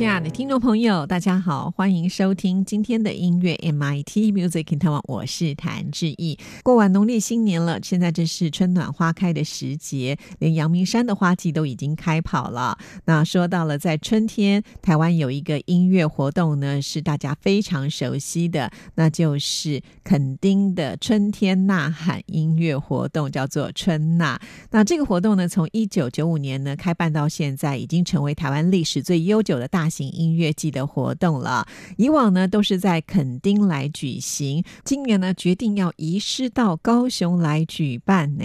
亲爱的听众朋友，大家好，欢迎收听今天的音乐 MIT Music in Taiwan，我是谭志毅。过完农历新年了，现在正是春暖花开的时节，连阳明山的花季都已经开跑了。那说到了在春天，台湾有一个音乐活动呢，是大家非常熟悉的，那就是垦丁的春天呐喊音乐活动，叫做春呐。那这个活动呢，从一九九五年呢开办到现在，已经成为台湾历史最悠久的大。型音乐季的活动了，以往呢都是在垦丁来举行，今年呢决定要移师到高雄来举办呢。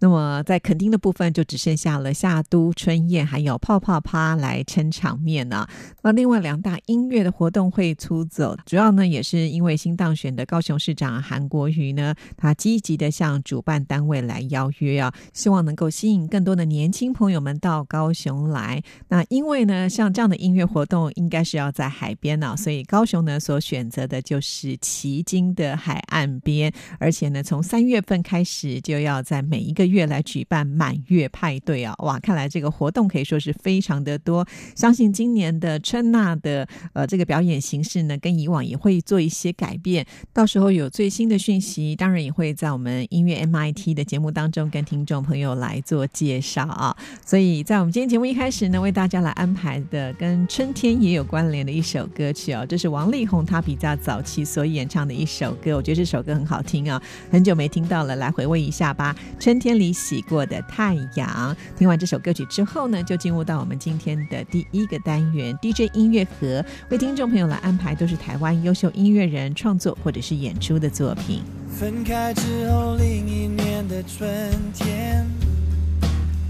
那么在垦丁的部分就只剩下了夏都春宴还有泡泡趴来撑场面呢。那另外两大音乐的活动会出走，主要呢也是因为新当选的高雄市长韩国瑜呢，他积极的向主办单位来邀约啊，希望能够吸引更多的年轻朋友们到高雄来。那因为呢像这样的音乐活活动应该是要在海边呢，所以高雄呢所选择的就是旗津的海岸边，而且呢从三月份开始就要在每一个月来举办满月派对啊！哇，看来这个活动可以说是非常的多。相信今年的春娜的呃这个表演形式呢，跟以往也会做一些改变。到时候有最新的讯息，当然也会在我们音乐 MIT 的节目当中跟听众朋友来做介绍啊。所以在我们今天节目一开始呢，为大家来安排的跟春。春天也有关联的一首歌曲哦，这是王力宏他比较早期所演唱的一首歌，我觉得这首歌很好听啊，很久没听到了，来回味一下吧。春天里洗过的太阳，听完这首歌曲之后呢，就进入到我们今天的第一个单元 DJ 音乐盒，为听众朋友来安排都是台湾优秀音乐人创作或者是演出的作品。分开之后，另一年的春天，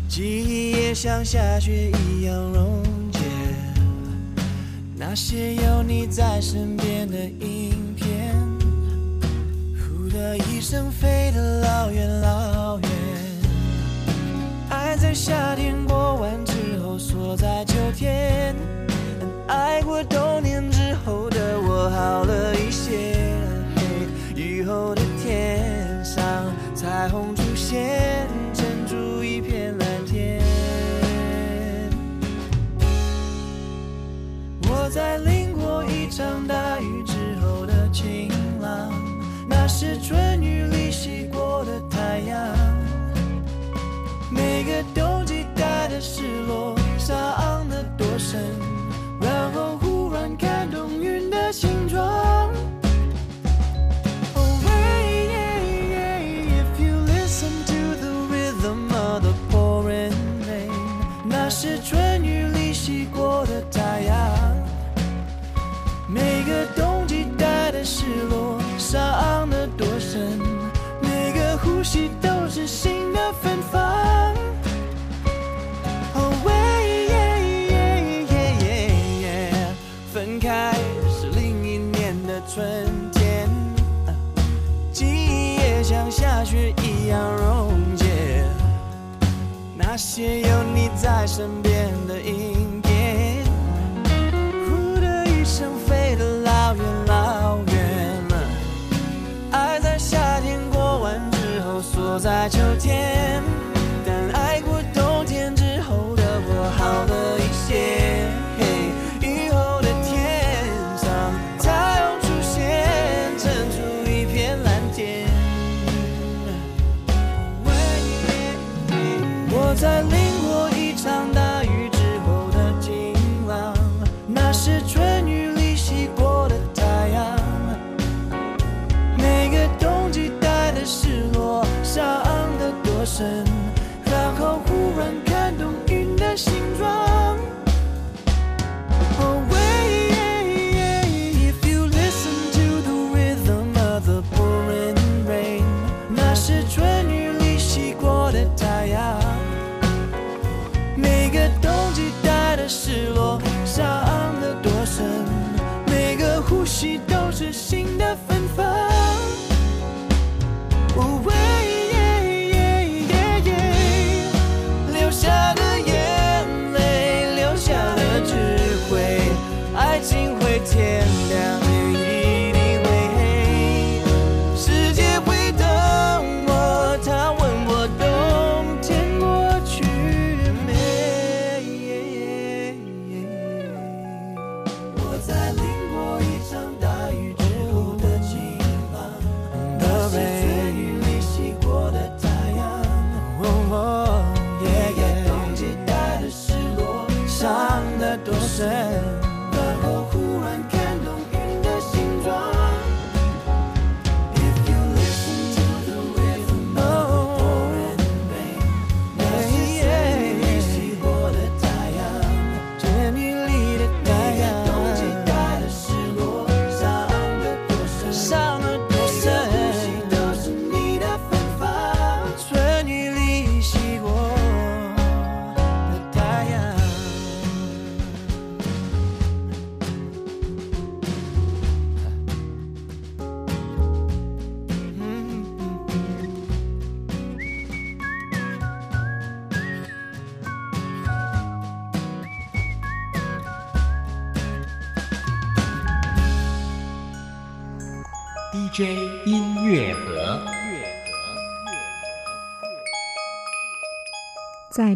记忆也像下雪一样融。那些有你在身边的影片，呼的一声飞得老远老远。爱在夏天过完之后锁在秋天，爱过冬天之后的我好了一些。雨后的天上彩虹出现，在淋过一场大雨之后的晴朗，那是春雨里洗过的太阳。每个冬季带的失落，伤得多深，然后忽然看懂云的形状。风，oh wait，分开是另一年的春天，记忆也像下雪一样溶解，那些有你在身边的阴天，哭的一声飞得老远老远了，爱在夏天过完之后锁在秋天。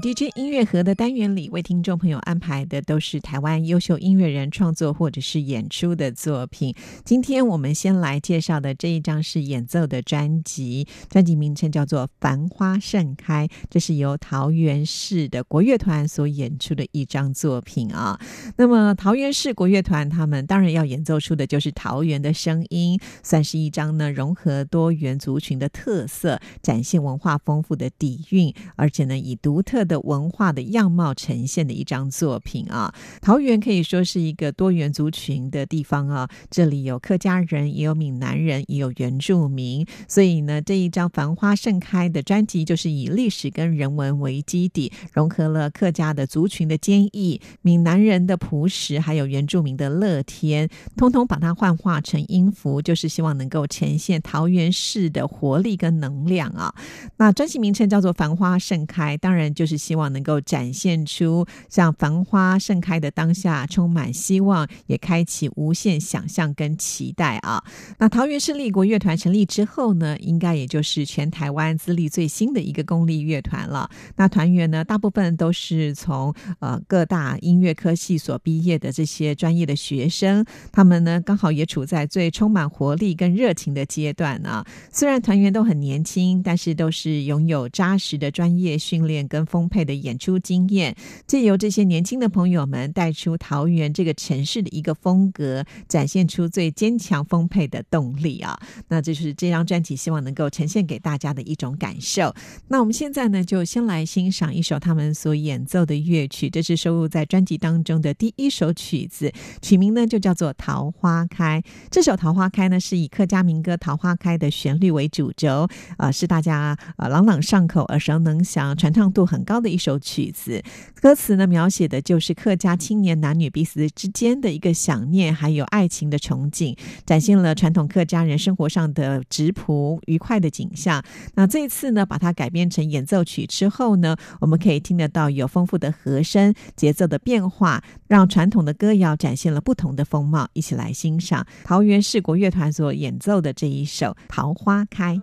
DJ 音乐盒的单元里，为听众朋友安排的都是台湾优秀音乐人创作或者是演出的作品。今天我们先来介绍的这一张是演奏的专辑，专辑名称叫做《繁花盛开》，这是由桃园市的国乐团所演出的一张作品啊。那么桃园市国乐团他们当然要演奏出的就是桃园的声音，算是一张呢融合多元族群的特色，展现文化丰富的底蕴，而且呢以独特的文化的样貌呈现的一张作品啊。桃园可以说是一个多元族群的地方啊，这里有客家人，也有闽南人，也有原住民，所以呢这一张《繁花盛开》的专辑就是以历史跟人文为基底，融合了客家的族群的坚毅、闽南人的朴实，还有原住民的乐天，通通把它幻化成音符，就是希望能够呈现桃园市的活力跟能量啊。那专辑名称叫做《繁花盛开》，当然就是希望能够展现出像繁花盛开的当下，充满希望，也开启无限想象跟期待啊。那桃园市立国乐团成立之后呢，应该也就是全台湾资历最新的一个公立乐团了。那团员呢，大部分都是从呃各大音乐科系所毕业的这些专业的学生，他们呢刚好也处在最充满活力跟热情的阶段啊。虽然团员都很年轻，但是都是拥有扎实的专业训练跟丰沛的演出经验，借由这些年轻的朋友们带出桃园这个城市的一个风格，展现出最坚强丰沛的动力啊。那这是这张专辑希望能够呈现给大家的一种感受。那我们现在呢，就先来欣赏一首他们所演奏的乐曲，这是收录在专辑当中的第一首曲子，曲名呢就叫做《桃花开》。这首《桃花开》呢是以客家民歌《桃花开》的旋律为主轴，啊、是大家呃朗朗上口、耳熟能详、传唱度很高的一首曲子。歌词呢描写的就是客家青年男女彼此之间的一个想念，还有爱情的憧憬，展现了传统客家人生活上的质朴愉快的景象。那这一次呢，把它改编成演奏曲之后呢，我们可以听得到有丰富的和声、节奏的变化，让传统的歌谣展现了不同的风貌。一起来欣赏桃园市国乐团所演奏的这一首《桃花开》。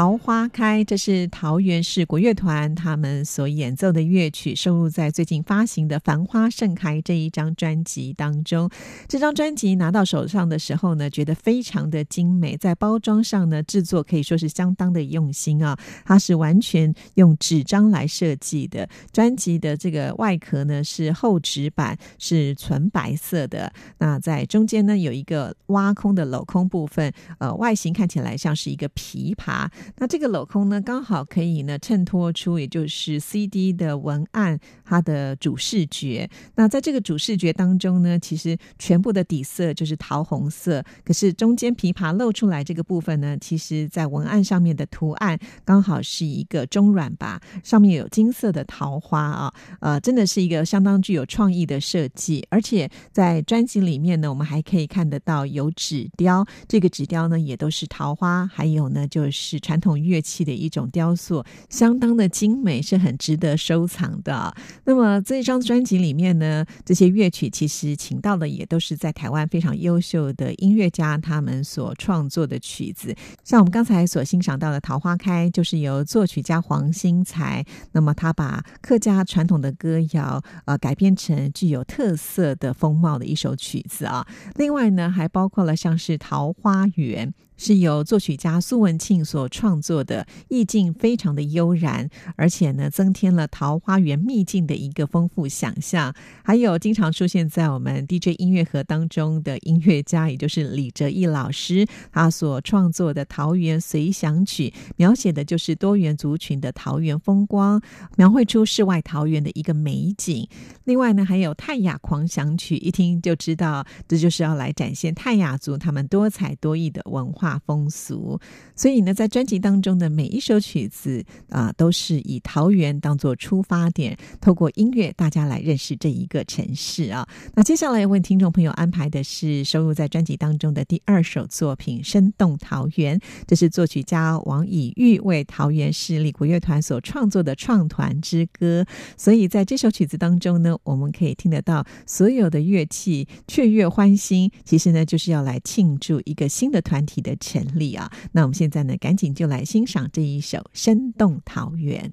桃花开，这是桃园市国乐团他们所演奏的乐曲，收录在最近发行的《繁花盛开》这一张专辑当中。这张专辑拿到手上的时候呢，觉得非常的精美，在包装上呢，制作可以说是相当的用心啊。它是完全用纸张来设计的，专辑的这个外壳呢是厚纸板，是纯白色的。那在中间呢有一个挖空的镂空部分，呃，外形看起来像是一个琵琶。那这个镂空呢，刚好可以呢衬托出，也就是 CD 的文案它的主视觉。那在这个主视觉当中呢，其实全部的底色就是桃红色，可是中间琵琶露出来这个部分呢，其实在文案上面的图案刚好是一个中软吧，上面有金色的桃花啊，呃，真的是一个相当具有创意的设计。而且在专辑里面呢，我们还可以看得到有纸雕，这个纸雕呢也都是桃花，还有呢就是。传统乐器的一种雕塑，相当的精美，是很值得收藏的。那么这张专辑里面呢，这些乐曲其实请到的也都是在台湾非常优秀的音乐家他们所创作的曲子。像我们刚才所欣赏到的《桃花开》，就是由作曲家黄兴才，那么他把客家传统的歌谣呃改编成具有特色的风貌的一首曲子啊。另外呢，还包括了像是《桃花源》。是由作曲家苏文庆所创作的，意境非常的悠然，而且呢，增添了桃花源秘境的一个丰富想象。还有经常出现在我们 DJ 音乐盒当中的音乐家，也就是李哲义老师，他所创作的《桃园随想曲》，描写的就是多元族群的桃园风光，描绘出世外桃源的一个美景。另外呢，还有泰雅狂想曲，一听就知道这就是要来展现泰雅族他们多彩多艺的文化。风俗，所以呢，在专辑当中的每一首曲子啊，都是以桃园当做出发点，透过音乐，大家来认识这一个城市啊。那接下来为听众朋友安排的是收录在专辑当中的第二首作品《生动桃园》，这是作曲家王以玉为桃园市立国乐团所创作的创团之歌。所以在这首曲子当中呢，我们可以听得到所有的乐器雀跃欢欣，其实呢，就是要来庆祝一个新的团体的。成立啊！那我们现在呢，赶紧就来欣赏这一首《生动桃源》。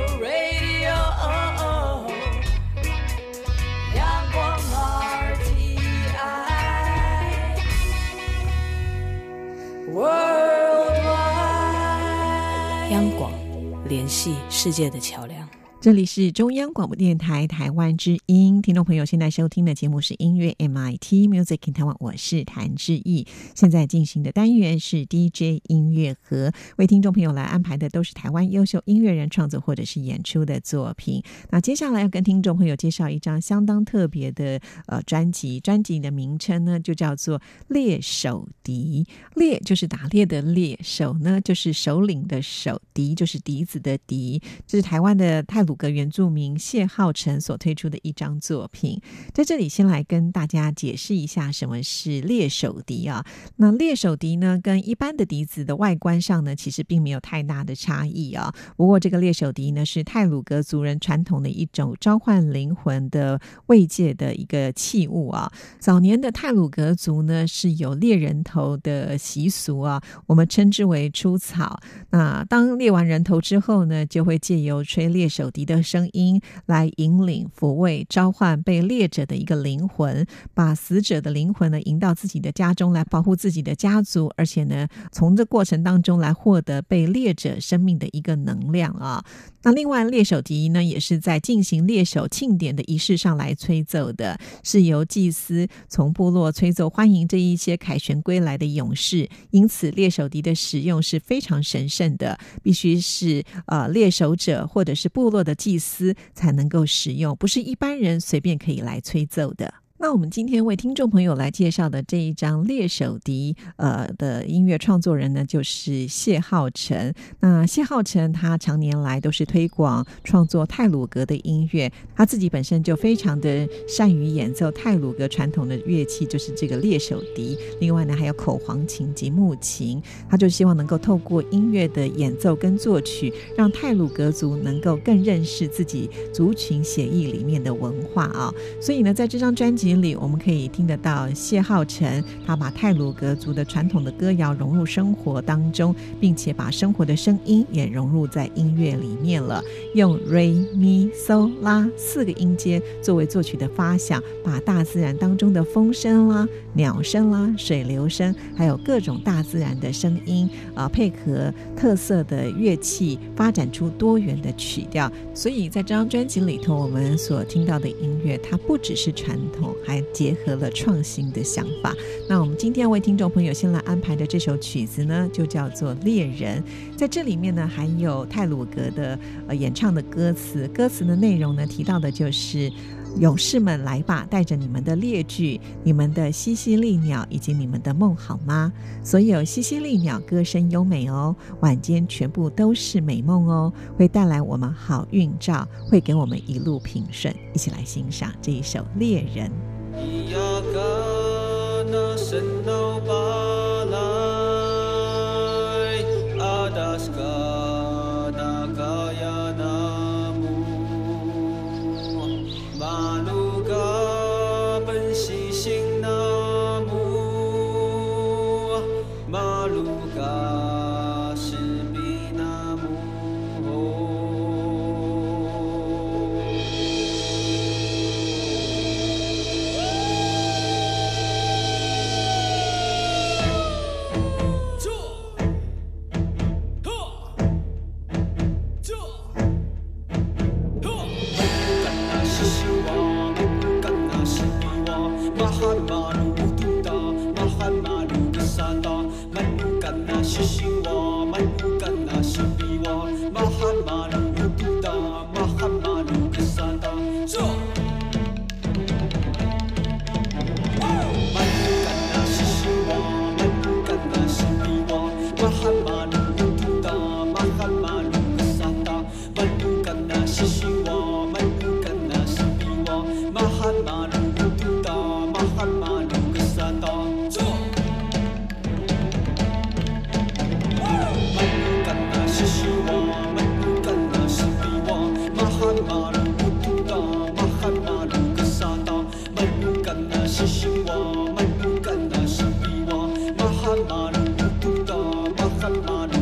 联系世界的桥梁。这里是中央广播电台台湾之音，听众朋友现在收听的节目是音乐 MIT Music in Taiwan，我是谭志毅。现在进行的单元是 DJ 音乐盒，为听众朋友来安排的都是台湾优秀音乐人创作或者是演出的作品。那接下来要跟听众朋友介绍一张相当特别的呃专辑，专辑的名称呢就叫做《猎手笛》，猎就是打猎的猎，手呢就是首领的手，笛就是笛子的笛，这是台湾的泰格原住民谢浩成所推出的一张作品。在这里先来跟大家解释一下什么是猎手笛啊。那猎手笛呢，跟一般的笛子的外观上呢，其实并没有太大的差异啊。不过这个猎手笛呢，是泰鲁格族人传统的一种召唤灵魂的慰藉的一个器物啊。早年的泰鲁格族呢是有猎人头的习俗啊，我们称之为出草。那当猎完人头之后呢，就会借由吹猎手笛的声音来引领、抚慰、召唤被猎者的一个灵魂，把死者的灵魂呢引到自己的家中来保护自己的家族，而且呢，从这过程当中来获得被猎者生命的一个能量啊。那另外，猎手笛呢，也是在进行猎手庆典的仪式上来吹奏的，是由祭司从部落吹奏欢迎这一些凯旋归来的勇士。因此，猎手笛的使用是非常神圣的，必须是呃猎手者或者是部落的祭司才能够使用，不是一般人随便可以来吹奏的。那我们今天为听众朋友来介绍的这一张猎手笛，呃的音乐创作人呢，就是谢浩成。那谢浩成他常年来都是推广创作泰鲁格的音乐，他自己本身就非常的善于演奏泰鲁格传统的乐器，就是这个猎手笛。另外呢，还有口簧琴及木琴。他就希望能够透过音乐的演奏跟作曲，让泰鲁格族能够更认识自己族群协议里面的文化啊。所以呢，在这张专辑里，我们可以听得到谢浩辰他把泰鲁格族的传统的歌谣融入生活当中，并且把生活的声音也融入在音乐里面了。用 re mi so 拉四个音阶作为作曲的发想，把大自然当中的风声啦、鸟声啦、水流声，还有各种大自然的声音啊、配合特色的乐器，发展出多元的曲调。所以在这张专辑里头，我们所听到的音乐，它不只是传统，还结合了创新的想法。那我们今天为听众朋友先来安排的这首曲子呢，就叫做《猎人》。在这里面呢，还有泰鲁格的呃演唱的歌词，歌词的内容呢，提到的就是。勇士们来吧，带着你们的猎具、你们的西西利鸟以及你们的梦，好吗？所有西西利鸟歌声优美哦，晚间全部都是美梦哦，会带来我们好运兆，会给我们一路平顺。一起来欣赏这一首《猎人》。Adaskana Gayana Salman.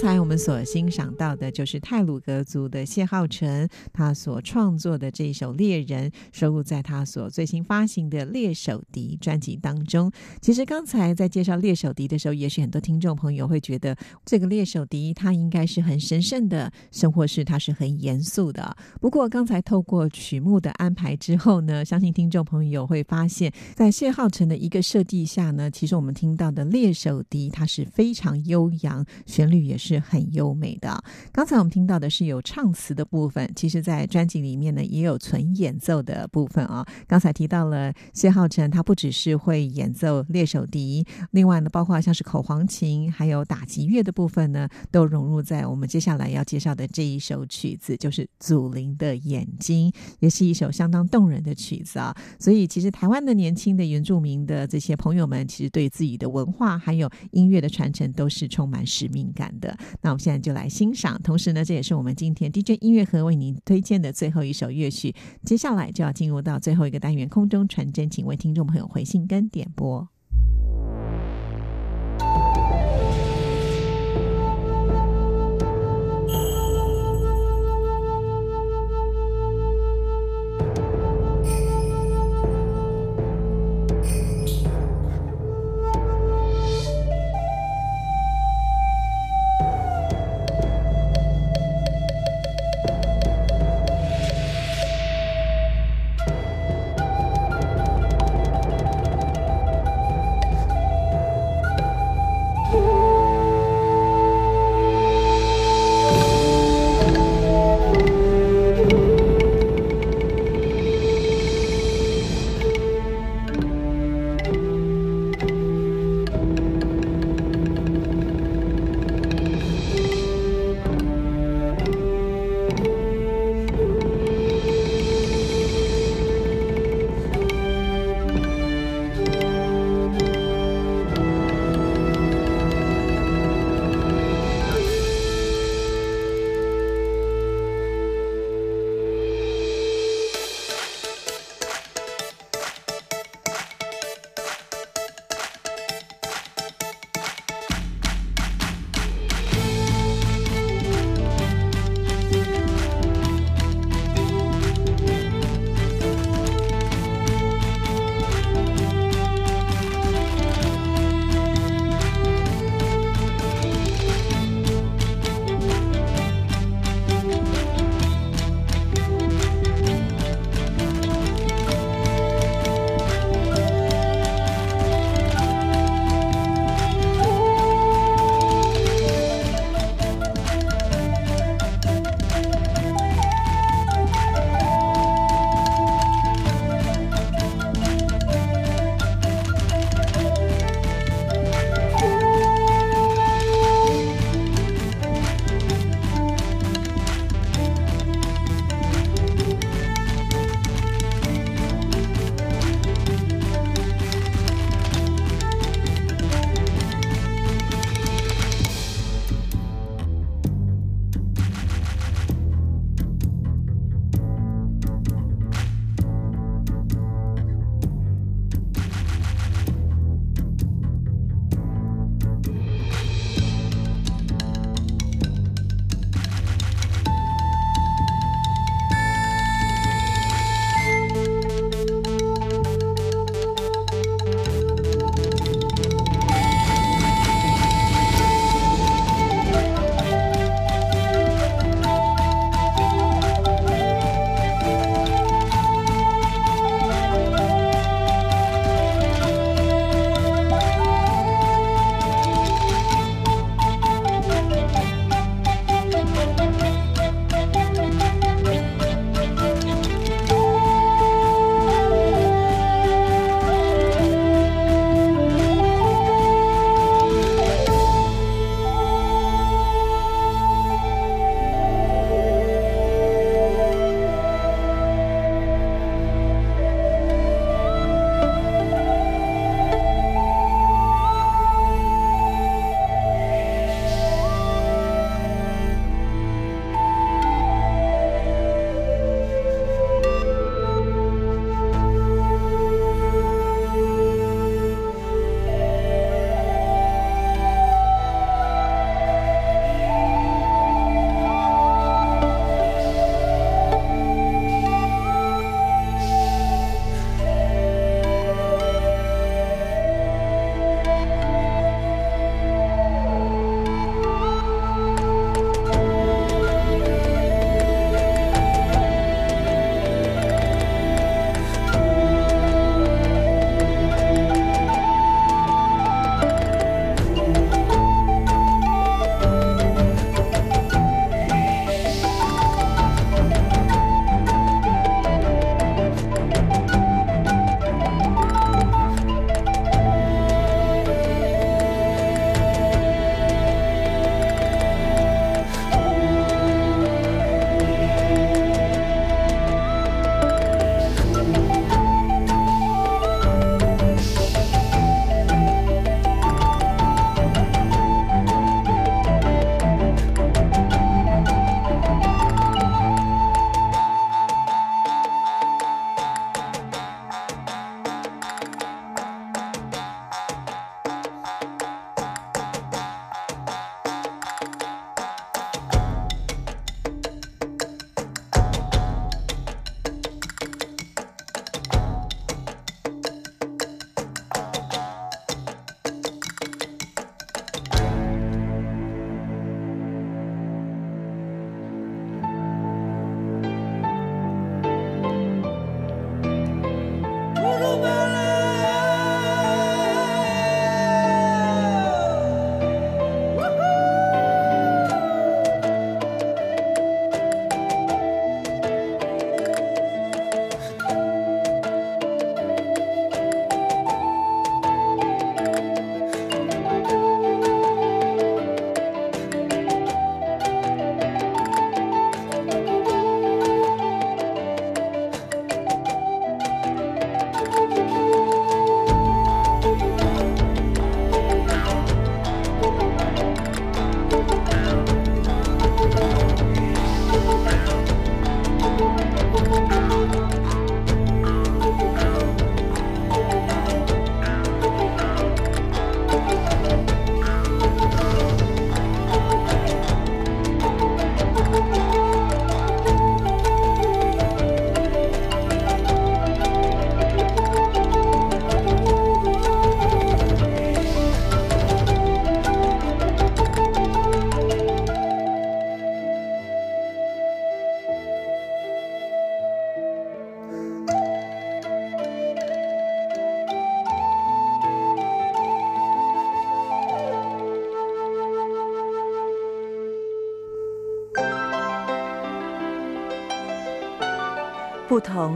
才我我们所欣赏到的就是泰鲁格族的谢浩辰，他所创作的这一首《猎人》，收录在他所最新发行的《猎手笛》专辑当中。其实刚才在介绍《猎手笛》的时候，也许很多听众朋友会觉得这个猎手笛它应该是很神圣的，甚或是它是很严肃的。不过刚才透过曲目的安排之后呢，相信听众朋友会发现，在谢浩辰的一个设计下呢，其实我们听到的猎手笛它是非常悠扬，旋律也是很很优美的。刚才我们听到的是有唱词的部分，其实在专辑里面呢也有纯演奏的部分啊、刚才提到了谢浩辰，他不只是会演奏猎手笛，另外呢，包括像是口簧琴，还有打击乐的部分呢，都融入在我们接下来要介绍的这一首曲子，就是《祖灵的眼睛》，也是一首相当动人的曲子啊。所以，其实台湾的年轻的原住民的这些朋友们，其实对自己的文化还有音乐的传承都是充满使命感的。那我们现在就来欣赏，同时呢，这也是我们今天 DJ 音乐盒为您推荐的最后一首乐曲。接下来就要进入到最后一个单元——空中传真，请为听众朋友回信跟点播。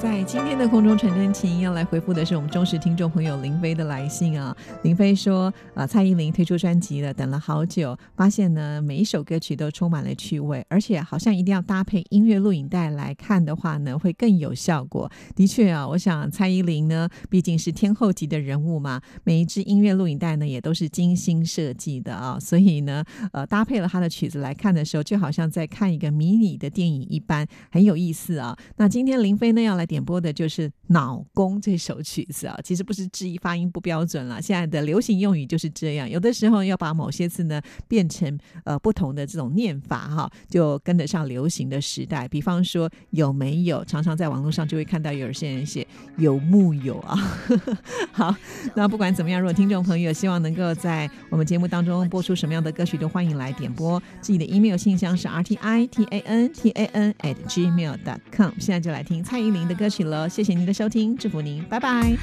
在今天的空中传真情要来回复的是我们忠实听众朋友林飞的来信啊。林飞说：“啊，蔡依林推出专辑了，等了好久，发现呢每一首歌曲都充满了趣味，而且好像一定要搭配音乐录影带来看的话呢，会更有效果。的确啊，我想蔡依林呢毕竟是天后级的人物嘛，每一支音乐录影带呢也都是精心设计的啊，所以呢，呃，搭配了她的曲子来看的时候，就好像在看一个迷你的电影一般，很有意思啊。那今天林飞呢要来。点播的就是《脑公》这首曲子啊，其实不是质疑发音不标准了。现在的流行用语就是这样，有的时候要把某些字呢变成呃不同的这种念法哈，就跟得上流行的时代。比方说有没有，常常在网络上就会看到有些人写有木有啊。好，那不管怎么样，如果听众朋友希望能够在我们节目当中播出什么样的歌曲，都欢迎来点播。自己的 email 信箱是 r t i t a n t a n at gmail dot com。现在就来听蔡依林的。歌曲了，谢谢您的收听，祝福您，拜拜。